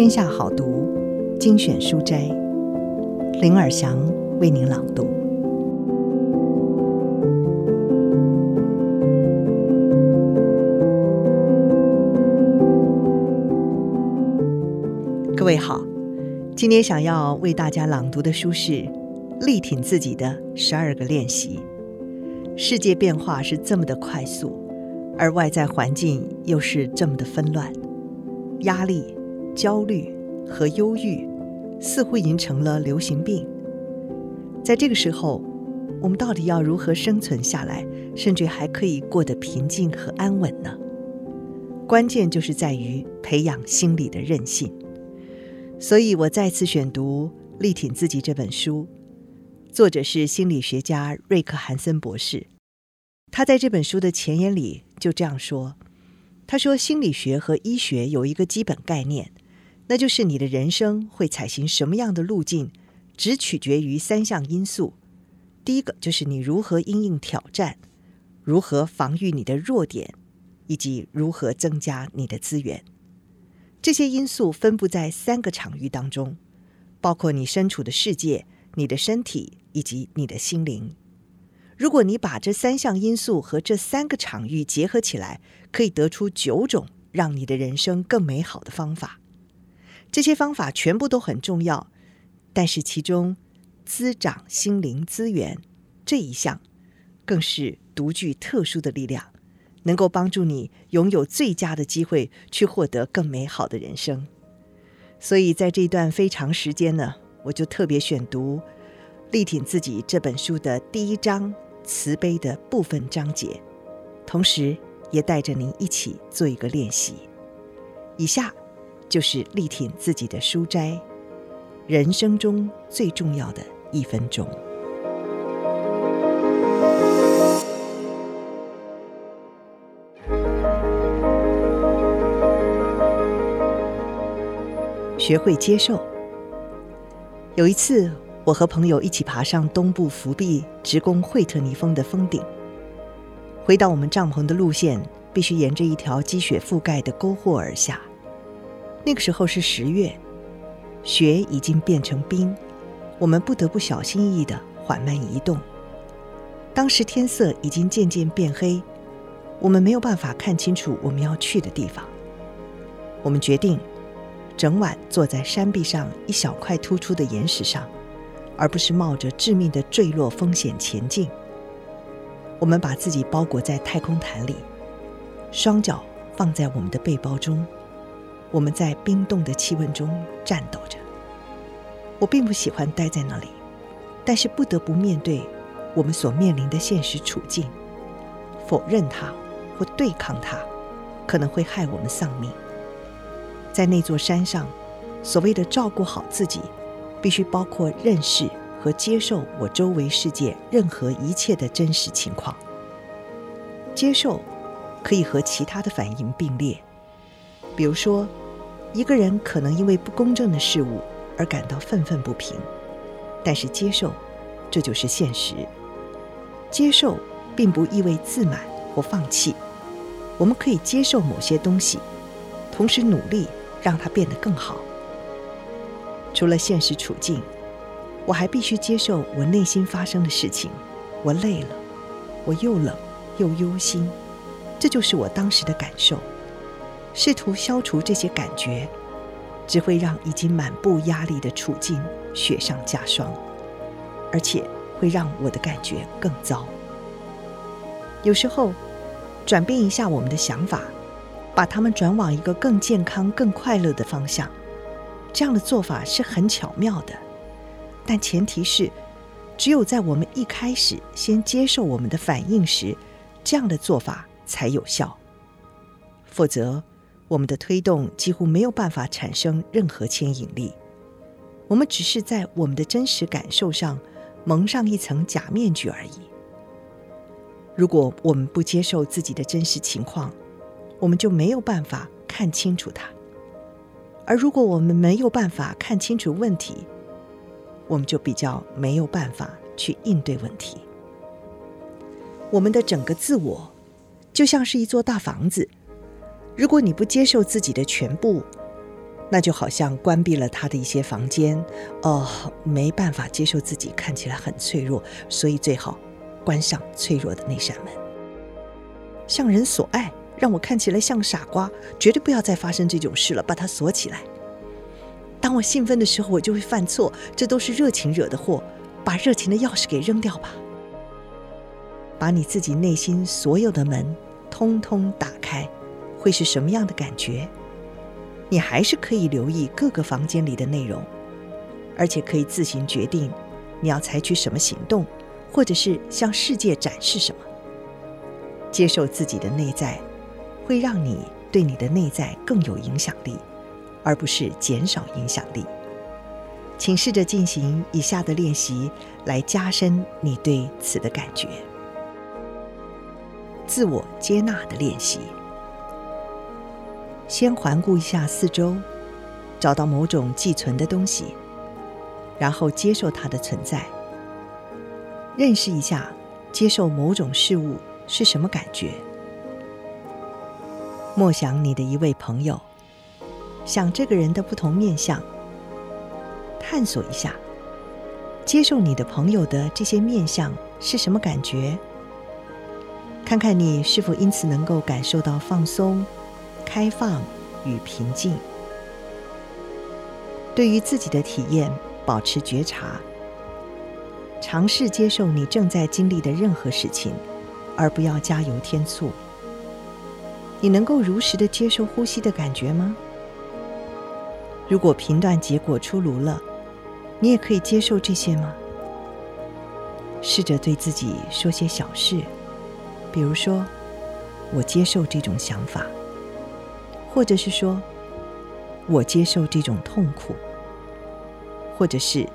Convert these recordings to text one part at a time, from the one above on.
天下好读精选书斋，林尔祥为您朗读。各位好，今天想要为大家朗读的书是《力挺自己的十二个练习》。世界变化是这么的快速，而外在环境又是这么的纷乱，压力。焦虑和忧郁似乎已经成了流行病。在这个时候，我们到底要如何生存下来，甚至还可以过得平静和安稳呢？关键就是在于培养心理的韧性。所以我再次选读《力挺自己》这本书，作者是心理学家瑞克·韩森博士。他在这本书的前言里就这样说：“他说，心理学和医学有一个基本概念。”那就是你的人生会采行什么样的路径，只取决于三项因素。第一个就是你如何因应挑战，如何防御你的弱点，以及如何增加你的资源。这些因素分布在三个场域当中，包括你身处的世界、你的身体以及你的心灵。如果你把这三项因素和这三个场域结合起来，可以得出九种让你的人生更美好的方法。这些方法全部都很重要，但是其中滋长心灵资源这一项，更是独具特殊的力量，能够帮助你拥有最佳的机会去获得更美好的人生。所以在这一段非常时间呢，我就特别选读《力挺自己》这本书的第一章慈悲的部分章节，同时也带着您一起做一个练习。以下。就是力挺自己的书斋，人生中最重要的一分钟。学会接受。有一次，我和朋友一起爬上东部福比直攻惠特尼峰的峰顶，回到我们帐篷的路线必须沿着一条积雪覆盖的沟壑而下。那个时候是十月，雪已经变成冰，我们不得不小心翼翼的缓慢移动。当时天色已经渐渐变黑，我们没有办法看清楚我们要去的地方。我们决定整晚坐在山壁上一小块突出的岩石上，而不是冒着致命的坠落风险前进。我们把自己包裹在太空毯里，双脚放在我们的背包中。我们在冰冻的气温中颤抖着。我并不喜欢待在那里，但是不得不面对我们所面临的现实处境。否认它或对抗它，可能会害我们丧命。在那座山上，所谓的照顾好自己，必须包括认识和接受我周围世界任何一切的真实情况。接受可以和其他的反应并列，比如说。一个人可能因为不公正的事物而感到愤愤不平，但是接受，这就是现实。接受并不意味自满或放弃，我们可以接受某些东西，同时努力让它变得更好。除了现实处境，我还必须接受我内心发生的事情。我累了，我又冷又忧心，这就是我当时的感受。试图消除这些感觉，只会让已经满布压力的处境雪上加霜，而且会让我的感觉更糟。有时候，转变一下我们的想法，把它们转往一个更健康、更快乐的方向，这样的做法是很巧妙的。但前提是，只有在我们一开始先接受我们的反应时，这样的做法才有效。否则，我们的推动几乎没有办法产生任何牵引力，我们只是在我们的真实感受上蒙上一层假面具而已。如果我们不接受自己的真实情况，我们就没有办法看清楚它；而如果我们没有办法看清楚问题，我们就比较没有办法去应对问题。我们的整个自我就像是一座大房子。如果你不接受自己的全部，那就好像关闭了他的一些房间，哦，没办法接受自己看起来很脆弱，所以最好关上脆弱的那扇门。向人所爱，让我看起来像傻瓜，绝对不要再发生这种事了，把它锁起来。当我兴奋的时候，我就会犯错，这都是热情惹的祸，把热情的钥匙给扔掉吧。把你自己内心所有的门通通打开，会是什么样的感觉？你还是可以留意各个房间里的内容，而且可以自行决定你要采取什么行动，或者是向世界展示什么。接受自己的内在，会让你对你的内在更有影响力，而不是减少影响力。请试着进行以下的练习，来加深你对此的感觉。自我接纳的练习。先环顾一下四周，找到某种寄存的东西，然后接受它的存在。认识一下，接受某种事物是什么感觉？默想你的一位朋友，想这个人的不同面相，探索一下，接受你的朋友的这些面相是什么感觉？看看你是否因此能够感受到放松。开放与平静。对于自己的体验，保持觉察，尝试接受你正在经历的任何事情，而不要加油添醋。你能够如实的接受呼吸的感觉吗？如果评断结果出炉了，你也可以接受这些吗？试着对自己说些小事，比如说：“我接受这种想法。”或者是说，我接受这种痛苦，或者是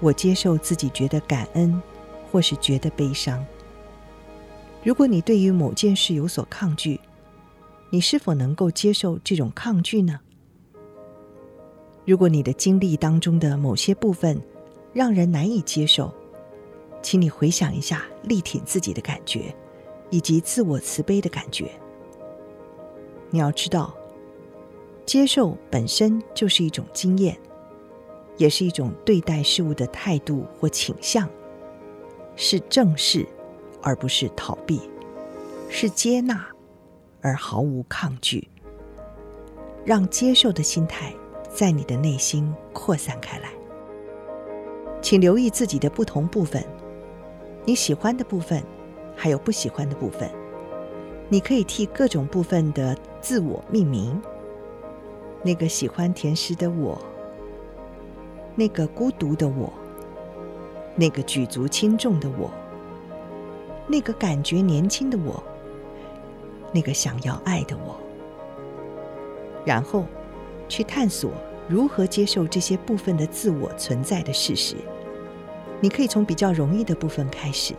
我接受自己觉得感恩，或是觉得悲伤。如果你对于某件事有所抗拒，你是否能够接受这种抗拒呢？如果你的经历当中的某些部分让人难以接受，请你回想一下力挺自己的感觉，以及自我慈悲的感觉。你要知道，接受本身就是一种经验，也是一种对待事物的态度或倾向，是正视而不是逃避，是接纳而毫无抗拒。让接受的心态在你的内心扩散开来。请留意自己的不同部分，你喜欢的部分，还有不喜欢的部分。你可以替各种部分的自我命名。那个喜欢甜食的我，那个孤独的我，那个举足轻重的我，那个感觉年轻的我，那个想要爱的我。然后，去探索如何接受这些部分的自我存在的事实。你可以从比较容易的部分开始。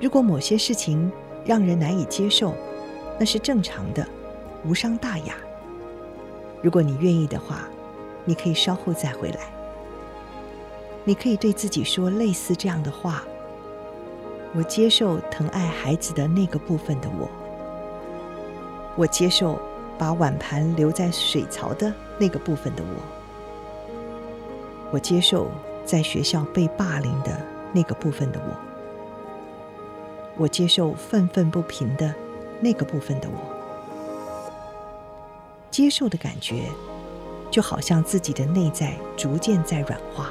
如果某些事情，让人难以接受，那是正常的，无伤大雅。如果你愿意的话，你可以稍后再回来。你可以对自己说类似这样的话：“我接受疼爱孩子的那个部分的我，我接受把碗盘留在水槽的那个部分的我，我接受在学校被霸凌的那个部分的我。”我接受愤愤不平的那个部分的我，接受的感觉，就好像自己的内在逐渐在软化。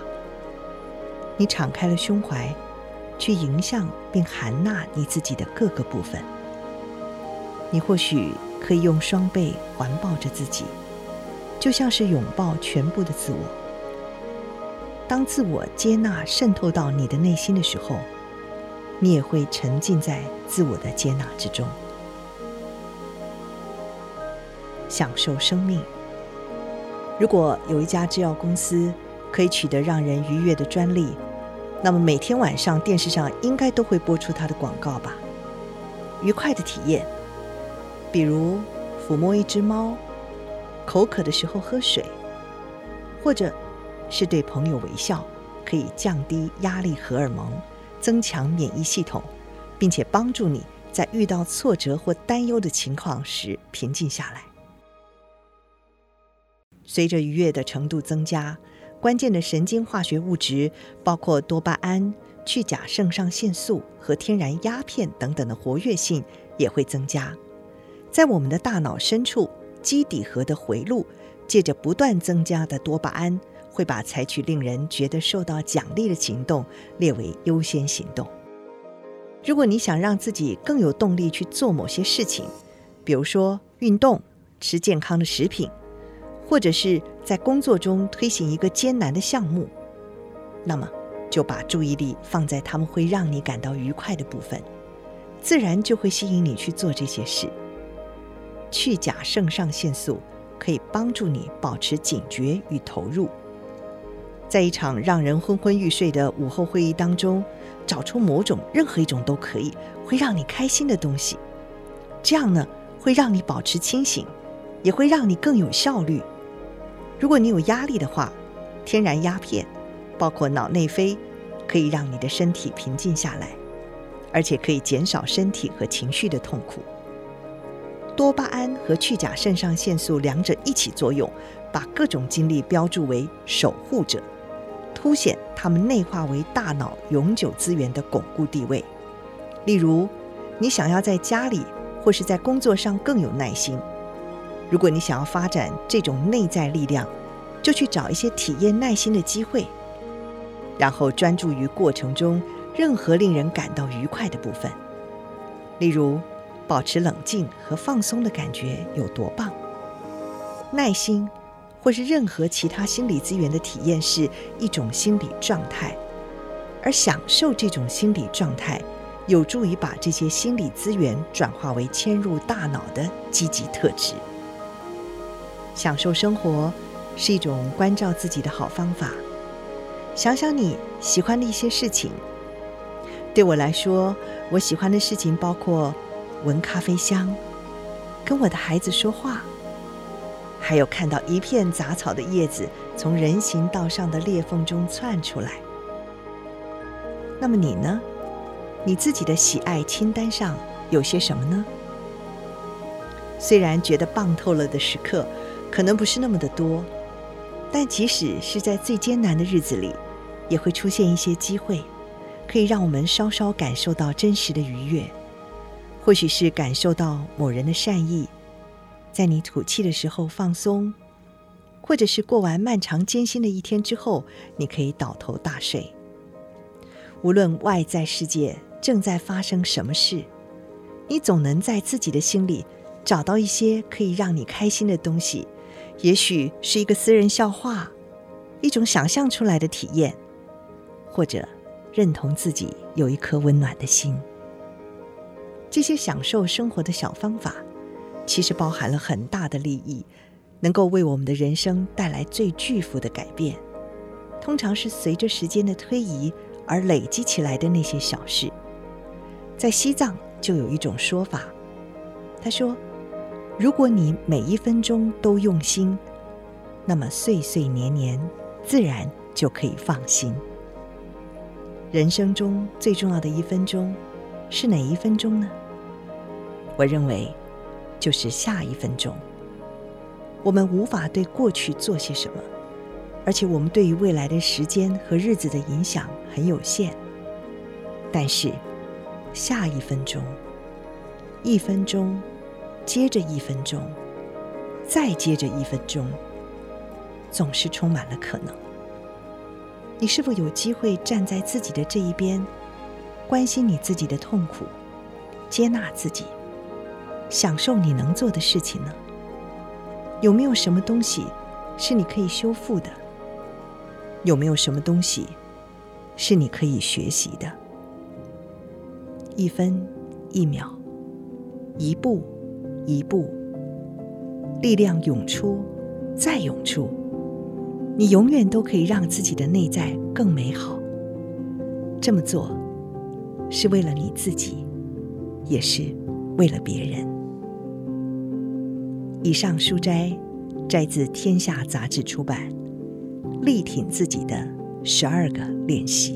你敞开了胸怀，去迎向并含纳你自己的各个部分。你或许可以用双臂环抱着自己，就像是拥抱全部的自我。当自我接纳渗透到你的内心的时候，你也会沉浸在自我的接纳之中，享受生命。如果有一家制药公司可以取得让人愉悦的专利，那么每天晚上电视上应该都会播出它的广告吧？愉快的体验，比如抚摸一只猫，口渴的时候喝水，或者是对朋友微笑，可以降低压力荷尔蒙。增强免疫系统，并且帮助你在遇到挫折或担忧的情况时平静下来。随着愉悦的程度增加，关键的神经化学物质，包括多巴胺、去甲肾上腺素和天然鸦片等等的活跃性也会增加。在我们的大脑深处，基底核的回路，借着不断增加的多巴胺，会把采取令人觉得受到奖励的行动列为优先行动。如果你想让自己更有动力去做某些事情，比如说运动、吃健康的食品，或者是在工作中推行一个艰难的项目，那么就把注意力放在他们会让你感到愉快的部分，自然就会吸引你去做这些事。去甲肾上腺素可以帮助你保持警觉与投入，在一场让人昏昏欲睡的午后会议当中，找出某种任何一种都可以会让你开心的东西，这样呢，会让你保持清醒，也会让你更有效率。如果你有压力的话，天然鸦片，包括脑内啡，可以让你的身体平静下来，而且可以减少身体和情绪的痛苦。多巴胺和去甲肾上腺素两者一起作用，把各种经历标注为守护者。凸显他们内化为大脑永久资源的巩固地位。例如，你想要在家里或是在工作上更有耐心。如果你想要发展这种内在力量，就去找一些体验耐心的机会，然后专注于过程中任何令人感到愉快的部分。例如，保持冷静和放松的感觉有多棒？耐心。或是任何其他心理资源的体验是一种心理状态，而享受这种心理状态，有助于把这些心理资源转化为迁入大脑的积极特质。享受生活是一种关照自己的好方法。想想你喜欢的一些事情。对我来说，我喜欢的事情包括闻咖啡香，跟我的孩子说话。还有看到一片杂草的叶子从人行道上的裂缝中窜出来。那么你呢？你自己的喜爱清单上有些什么呢？虽然觉得棒透了的时刻可能不是那么的多，但即使是在最艰难的日子里，也会出现一些机会，可以让我们稍稍感受到真实的愉悦。或许是感受到某人的善意。在你吐气的时候放松，或者是过完漫长艰辛的一天之后，你可以倒头大睡。无论外在世界正在发生什么事，你总能在自己的心里找到一些可以让你开心的东西。也许是一个私人笑话，一种想象出来的体验，或者认同自己有一颗温暖的心。这些享受生活的小方法。其实包含了很大的利益，能够为我们的人生带来最巨幅的改变。通常是随着时间的推移而累积起来的那些小事。在西藏就有一种说法，他说：“如果你每一分钟都用心，那么岁岁年年自然就可以放心。”人生中最重要的一分钟是哪一分钟呢？我认为。就是下一分钟，我们无法对过去做些什么，而且我们对于未来的时间和日子的影响很有限。但是，下一分钟，一分钟，接着一分钟，再接着一分钟，总是充满了可能。你是否有机会站在自己的这一边，关心你自己的痛苦，接纳自己？享受你能做的事情呢？有没有什么东西是你可以修复的？有没有什么东西是你可以学习的？一分一秒，一步一步，力量涌出，再涌出，你永远都可以让自己的内在更美好。这么做是为了你自己，也是为了别人。以上书摘摘自《天下杂志》出版《力挺自己的十二个练习》。